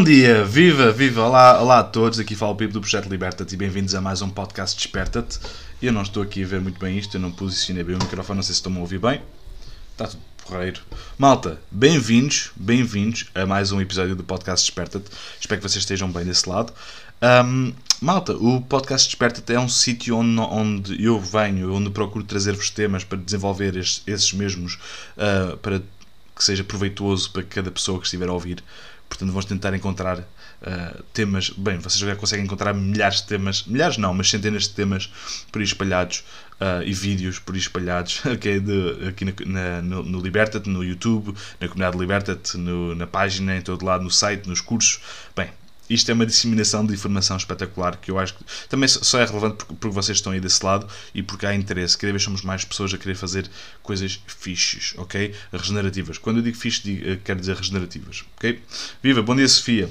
Bom dia, viva, viva, olá, olá a todos, aqui fala o Pipo do Projeto Liberta-te e bem-vindos a mais um podcast Desperta-te. Eu não estou aqui a ver muito bem isto, eu não posicionei bem o microfone, não sei se estão a ouvir bem. Está tudo porreiro. Malta, bem-vindos, bem-vindos a mais um episódio do podcast Desperta-te. Espero que vocês estejam bem desse lado. Um, malta, o podcast Desperta-te é um sítio onde, onde eu venho, onde procuro trazer-vos temas para desenvolver estes, esses mesmos, uh, para que seja proveitoso para cada pessoa que estiver a ouvir. Portanto, vamos tentar encontrar uh, temas. Bem, vocês já conseguem encontrar milhares de temas, milhares não, mas centenas de temas por aí espalhados uh, e vídeos por aí espalhados okay, de, aqui na, na, no, no no YouTube, na comunidade Liberta-te, na página, em todo lado, no site, nos cursos. Bem, isto é uma disseminação de informação espetacular que eu acho que também só é relevante porque, porque vocês estão aí desse lado e porque há interesse. Cada vez somos mais pessoas a querer fazer coisas fixes, ok? Regenerativas. Quando eu digo fixe, digo, eh, quero dizer regenerativas, ok? Viva, bom dia Sofia.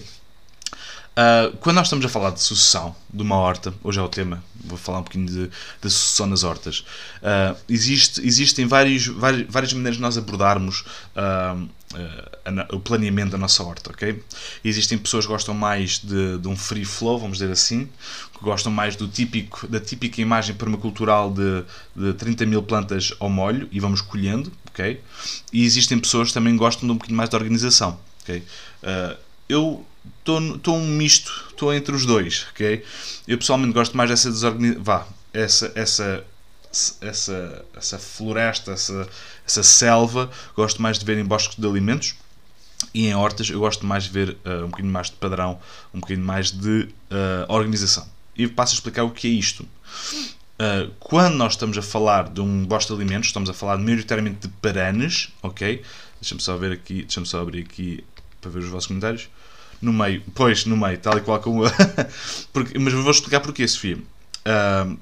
Uh, quando nós estamos a falar de sucessão de uma horta, hoje é o tema, vou falar um bocadinho de, de sucessão nas hortas, uh, existe, existem vários, várias, várias maneiras de nós abordarmos uh, a, o planeamento da nossa horta, ok? Existem pessoas que gostam mais de, de, um free flow, vamos dizer assim, que gostam mais do típico, da típica imagem permacultural de, de 30 mil plantas ao molho e vamos colhendo, ok? E existem pessoas que também gostam de um bocadinho mais de organização, ok? eu estou um misto, estou entre os dois, ok? Eu pessoalmente gosto mais dessa desorganização, vá, essa, essa, essa, essa floresta, essa, essa selva, gosto mais de ver em bosques de alimentos e em hortas eu gosto mais de ver uh, um bocadinho mais de padrão, um bocadinho mais de uh, organização. E passo a explicar o que é isto. Uh, quando nós estamos a falar de um bosque de alimentos, estamos a falar maioritariamente de paranes, ok? Deixa-me só ver aqui, deixa-me só abrir aqui para ver os vossos comentários. No meio, pois, no meio, tal e qual como. Porque, mas vou explicar porquê, Sofia. Uh,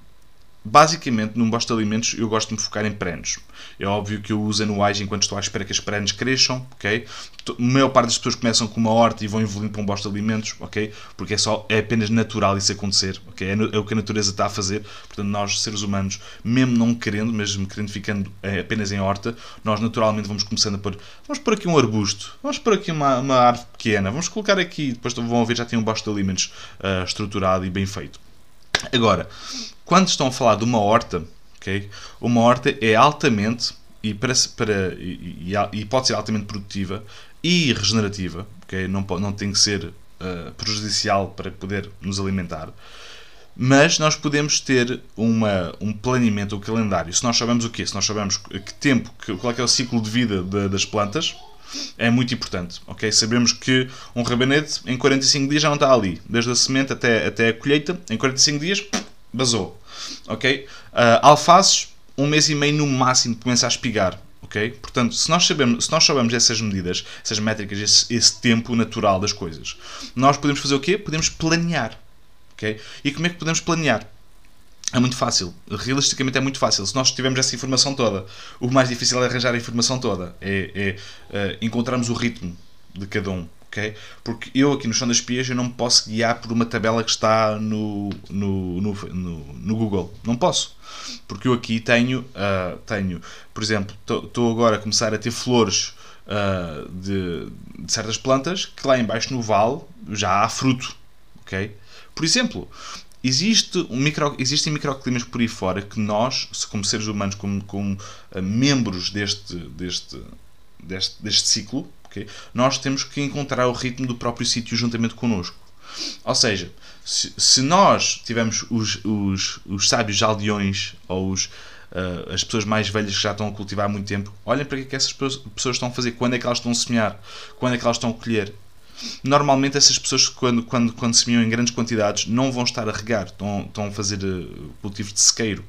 basicamente, num bosta de alimentos, eu gosto de me focar em perenes. É óbvio que eu uso anuais enquanto estou à espera que as perenes cresçam, ok? A maior parte das pessoas começam com uma horta e vão evoluindo para um bosta de alimentos, ok? Porque é, só, é apenas natural isso acontecer, ok? É, é, o que a natureza está a fazer. Portanto, nós, seres humanos, mesmo não querendo, mesmo querendo ficando é, apenas em horta, nós naturalmente vamos começando a pôr, vamos pôr aqui um arbusto, vamos pôr aqui uma, uma árvore pequena, vamos colocar aqui, depois vão ver já tem um bosta de alimentos uh, estruturado e bem feito. Agora, quando estão a falar de uma horta, okay, uma horta é altamente e, para, para, e, e, pode ser altamente produtiva e regenerativa, okay, não, não tem que ser uh, prejudicial para poder nos alimentar. Mas nós podemos ter uma, um planeamento, um calendário. Se nós sabemos o quê? Se nós sabemos que tempo, que, qual é, é o ciclo de vida de, das plantas, é muito importante. ok? Sabemos que um rabanete em 45 dias já não está ali. Desde a semente até, até a colheita, em 45 dias, basou. Ok? Uh, alfaces, um mês e meio no máximo começa a espigar. Ok? Portanto, se nós, sabemos, se nós sabemos essas medidas, essas métricas, esse, esse tempo natural das coisas, nós podemos fazer o quê? Podemos planear. ok? E como é que podemos planear? É muito fácil. Realisticamente é muito fácil. Se nós tivermos essa informação toda, o mais difícil é arranjar a informação toda. É, é uh, encontrarmos o ritmo de cada um. Okay? Porque eu aqui no Chão das Pias eu não me posso guiar por uma tabela que está no, no, no, no, no Google. Não posso. Porque eu aqui tenho, uh, tenho por exemplo, estou agora a começar a ter flores uh, de, de certas plantas que lá embaixo no vale já há fruto. Okay? Por exemplo, Existe um micro, existem microclimas por aí fora que nós, como seres humanos, como, como uh, membros deste, deste, deste, deste ciclo, okay, nós temos que encontrar o ritmo do próprio sítio juntamente connosco. Ou seja, se, se nós tivermos os, os, os sábios aldeões ou os, uh, as pessoas mais velhas que já estão a cultivar há muito tempo, olhem para que, é que essas pessoas estão a fazer, quando é que elas estão a semear, quando é que elas estão a colher. Normalmente essas pessoas quando, quando, quando semeiam em grandes quantidades não vão estar a regar, estão, estão a fazer uh, cultivo de sequeiro.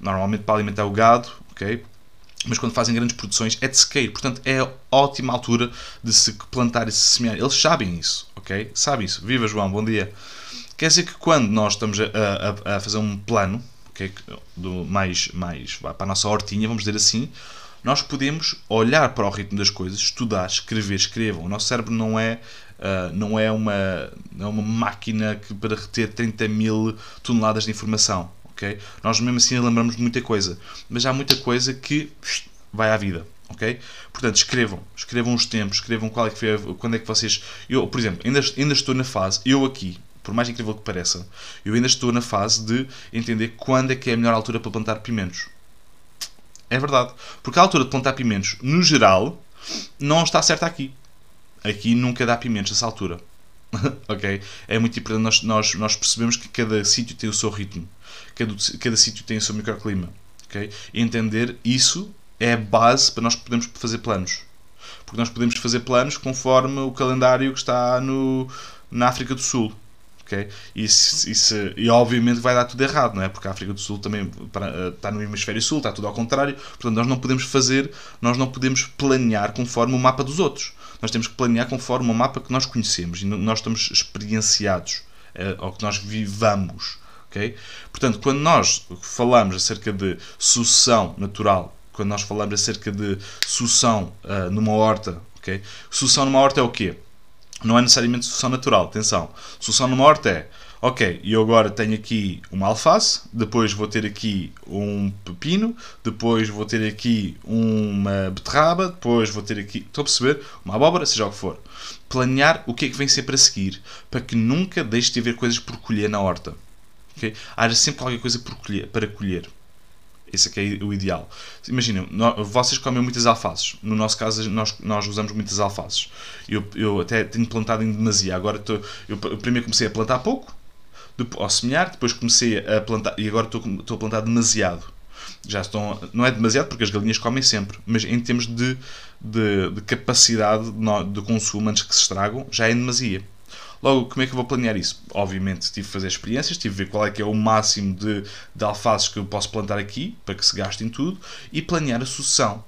Normalmente para alimentar o gado, ok? Mas quando fazem grandes produções é de sequeiro, portanto é a ótima altura de se plantar e se semear. Eles sabem isso, ok? Sabem isso. Viva João, bom dia. Quer dizer que quando nós estamos a, a, a fazer um plano, okay, do mais, mais para a nossa hortinha, vamos dizer assim, nós podemos olhar para o ritmo das coisas, estudar, escrever, escrevam. O nosso cérebro não é, uh, não é, uma, não é uma máquina que para reter 30 mil toneladas de informação. Okay? Nós mesmo assim lembramos de muita coisa, mas há muita coisa que vai à vida. Ok? Portanto, escrevam. Escrevam os tempos, escrevam qual é que foi, quando é que vocês. Eu, por exemplo, ainda, ainda estou na fase, eu aqui, por mais incrível que pareça, eu ainda estou na fase de entender quando é que é a melhor altura para plantar pimentos. É verdade. Porque a altura de plantar pimentos, no geral, não está certa aqui. Aqui nunca dá pimentos nessa altura. ok? É muito importante nós, nós, nós percebemos que cada sítio tem o seu ritmo. Cada, cada sítio tem o seu microclima. ok? E entender isso é a base para nós podermos fazer planos. Porque nós podemos fazer planos conforme o calendário que está no, na África do Sul. Okay? E, se, e obviamente vai dar tudo errado, não é? Porque a África do Sul também para, está no hemisfério sul, está tudo ao contrário. Portanto, nós não podemos fazer, nós não podemos planear conforme o mapa dos outros. Nós temos que planear conforme o mapa que nós conhecemos e nós estamos experienciados, é, ou que nós vivamos. Okay? Portanto, quando nós falamos acerca de sucessão natural quando nós falamos acerca de sucção uh, numa horta, ok? Sucção numa horta é o quê? Não é necessariamente sucção natural, atenção. Sucção numa horta é, ok, eu agora tenho aqui uma alface, depois vou ter aqui um pepino, depois vou ter aqui uma beterraba, depois vou ter aqui, estou a perceber? Uma abóbora, seja o que for. Planear o que é que vem ser para seguir, para que nunca deixe de haver coisas por colher na horta. Okay? Haja sempre qualquer coisa colher, para colher. Esse é que é o ideal. Imaginem, vocês comem muitas alfaces. No nosso caso, nós, nós usamos muitas alfaces. Eu, eu até tenho plantado em demasia. Agora estou, eu primeiro comecei a plantar pouco, ao semear, depois comecei a plantar e agora estou, estou a plantar demasiado. Já estão, não é demasiado porque as galinhas comem sempre, mas em termos de, de, de capacidade de, de consumo antes que se estragam, já é demasia. Logo, como é que eu vou planear isso? Obviamente, tive que fazer experiências, tive que ver qual é que é o máximo de, de alfaces que eu posso plantar aqui, para que se gastem tudo, e planear a sucessão.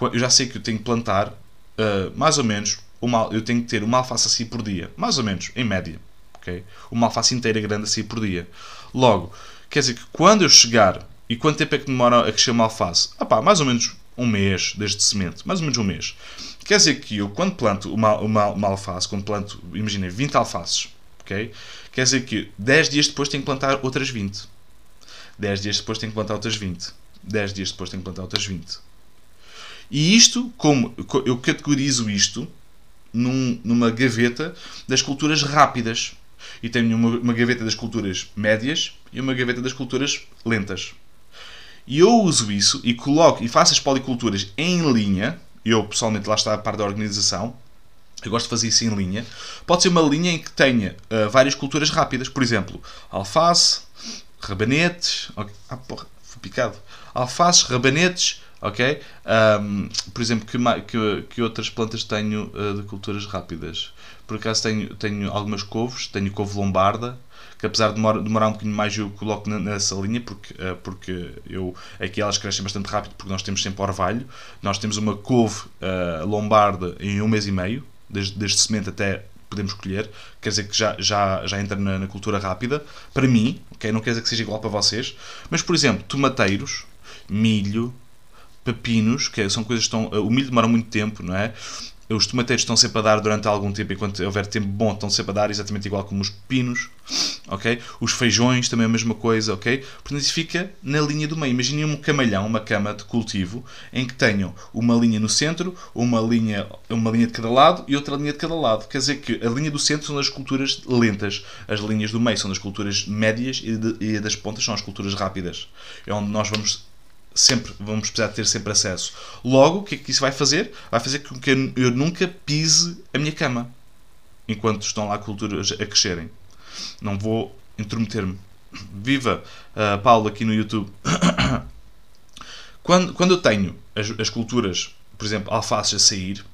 Eu já sei que eu tenho que plantar, uh, mais ou menos, uma, eu tenho que ter uma alface assim por dia, mais ou menos, em média. Okay? Uma alface inteira grande assim por dia. Logo, quer dizer que quando eu chegar, e quanto tempo é que demora a crescer uma alface? Ah pá, mais ou menos um mês desde semente, mais ou menos um mês. Quer dizer que eu, quando planto uma, uma, uma alface, quando planto, imagina, 20 alfaces, ok? Quer dizer que 10 dias depois tenho que plantar outras 20. 10 dias depois tenho que plantar outras 20. 10 dias depois tenho que plantar outras 20. E isto, como eu categorizo isto num, numa gaveta das culturas rápidas. E tenho uma, uma gaveta das culturas médias e uma gaveta das culturas lentas. E eu uso isso e coloco e faço as policulturas em linha eu pessoalmente lá está a parte da organização, eu gosto de fazer isso em linha. Pode ser uma linha em que tenha uh, várias culturas rápidas, por exemplo, alface, rabanetes, okay. ah, porra, fui picado. Alfaces, rabanetes, ok? Um, por exemplo, que, que, que, outras plantas tenho uh, de culturas rápidas? Por acaso tenho, tenho algumas couves, tenho couve lombarda, que apesar de demorar, um bocadinho mais eu coloco nessa linha porque, uh, porque eu, aqui elas crescem bastante rápido porque nós temos sempre orvalho. Nós temos uma couve uh, lombarda em um mês e meio, desde, desde semente até podemos colher, quer dizer que já, já, já entra na, na, cultura rápida, para mim, okay? não quer dizer que seja igual para vocês, mas por exemplo, tomateiros, milho, pepinos, que são coisas que estão. O milho demora muito tempo, não é? Os tomateiros estão sempre a dar durante algum tempo, enquanto houver tempo bom, estão sempre a dar, exatamente igual como os pepinos, ok? Os feijões também a mesma coisa, ok? Portanto, isso fica na linha do meio. Imaginem um camalhão, uma cama de cultivo, em que tenham uma linha no centro, uma linha, uma linha de cada lado e outra linha de cada lado. Quer dizer que a linha do centro são das culturas lentas, as linhas do meio são das culturas médias e, de, e das pontas são as culturas rápidas. É onde nós vamos sempre vamos precisar ter sempre acesso. Logo, o que é que isso vai fazer? Vai fazer com que eu nunca pise a minha cama enquanto estão lá culturas a crescerem. Não vou intrometer-me. Viva uh, Paulo aqui no YouTube. quando, quando eu tenho as, as culturas, por exemplo, alfaces a sair,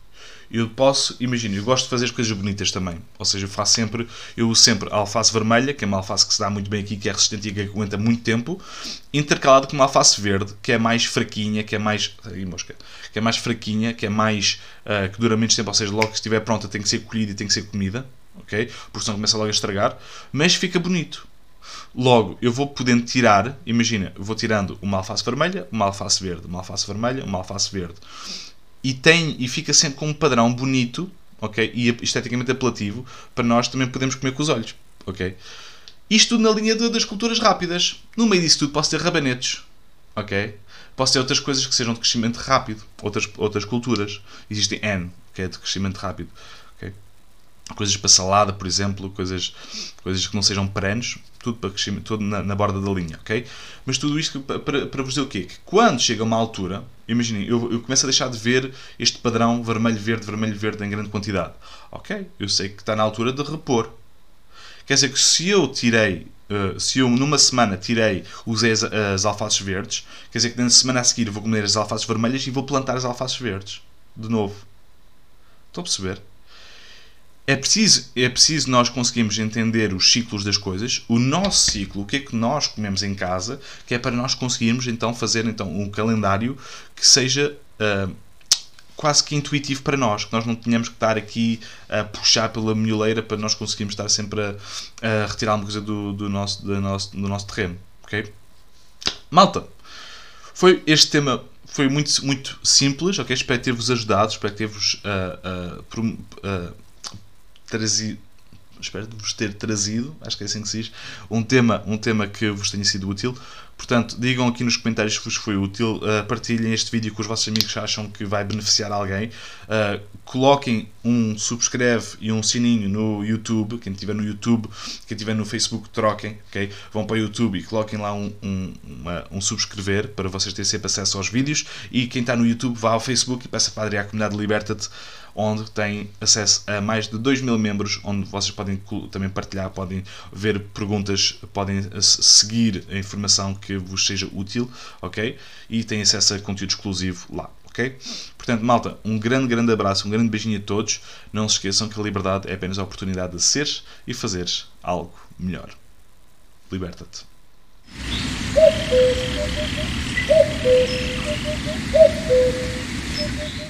eu posso, imagina, eu gosto de fazer as coisas bonitas também. Ou seja, eu faço sempre, eu sempre a alface vermelha, que é uma alface que se dá muito bem aqui, que é resistente e que aguenta muito tempo, intercalado com uma alface verde, que é mais fraquinha, que é mais. Mosca, que é mais fraquinha, que é mais. Uh, que dura menos tempo, ou seja, logo que estiver pronta tem que ser colhida e tem que ser comida, ok? Porque senão começa logo a estragar, mas fica bonito. Logo, eu vou podendo tirar, imagina, vou tirando uma alface vermelha, uma alface verde, uma alface vermelha, uma alface verde e tem e fica sempre com um padrão bonito, ok? E esteticamente apelativo para nós também podemos comer com os olhos, ok? Isto tudo na linha de, das culturas rápidas. No meio disso tudo posso ter rabanetes, ok? Posso ter outras coisas que sejam de crescimento rápido, outras, outras culturas. Existem N, que é de crescimento rápido. Okay? Coisas para salada, por exemplo, coisas, coisas que não sejam perenes, tudo para crescimento, tudo na, na borda da linha, ok? Mas tudo isto para, para, vos dizer o quê? Que quando chega uma altura, imaginem, eu, eu começo a deixar de ver este padrão vermelho-verde, vermelho-verde em grande quantidade. Ok, eu sei que está na altura de repor. Quer dizer que se eu tirei Uh, se eu numa semana tirei, usei as, as, alfaces verdes, quer dizer que na semana a seguir vou comer as alfaces vermelhas e vou plantar as alfaces verdes. De novo. Estão a perceber? É preciso, é preciso nós conseguirmos entender os ciclos das coisas, o nosso ciclo, o que é que nós comemos em casa, que é para nós conseguirmos então fazer então um calendário que seja uh, quase que intuitivo para nós, que nós não tenhamos que estar aqui a puxar pela milheira para nós conseguirmos estar sempre a, a retirar alguma coisa do, do, nosso, do, nosso, do nosso terreno. Ok? Malta, foi este tema foi muito, muito simples, ok? Espero ter-vos ajudado, espero ter-vos uh, uh, trazido espero vos ter trazido, acho que é assim que se diz, um tema, um tema que vos tenha sido útil. Portanto, digam aqui nos comentários se vos foi útil, uh, partilhem este vídeo com os vossos amigos que acham que vai beneficiar alguém, uh, coloquem um subscreve e um sininho no YouTube, quem estiver no YouTube, quem estiver no Facebook, troquem, ok? Vão para o YouTube e coloquem lá um, um, uma, um subscrever para vocês terem sempre acesso aos vídeos e quem está no YouTube vá ao Facebook e peça para aderirar à comunidade Liberta-te onde tem acesso a mais de 2 mil membros, onde vocês podem também partilhar, podem ver perguntas, podem seguir a informação que vos seja útil, ok? E têm acesso a conteúdo exclusivo lá. ok? Portanto, malta, um grande, grande abraço, um grande beijinho a todos. Não se esqueçam que a liberdade é apenas a oportunidade de seres e fazeres algo melhor. Liberta-te.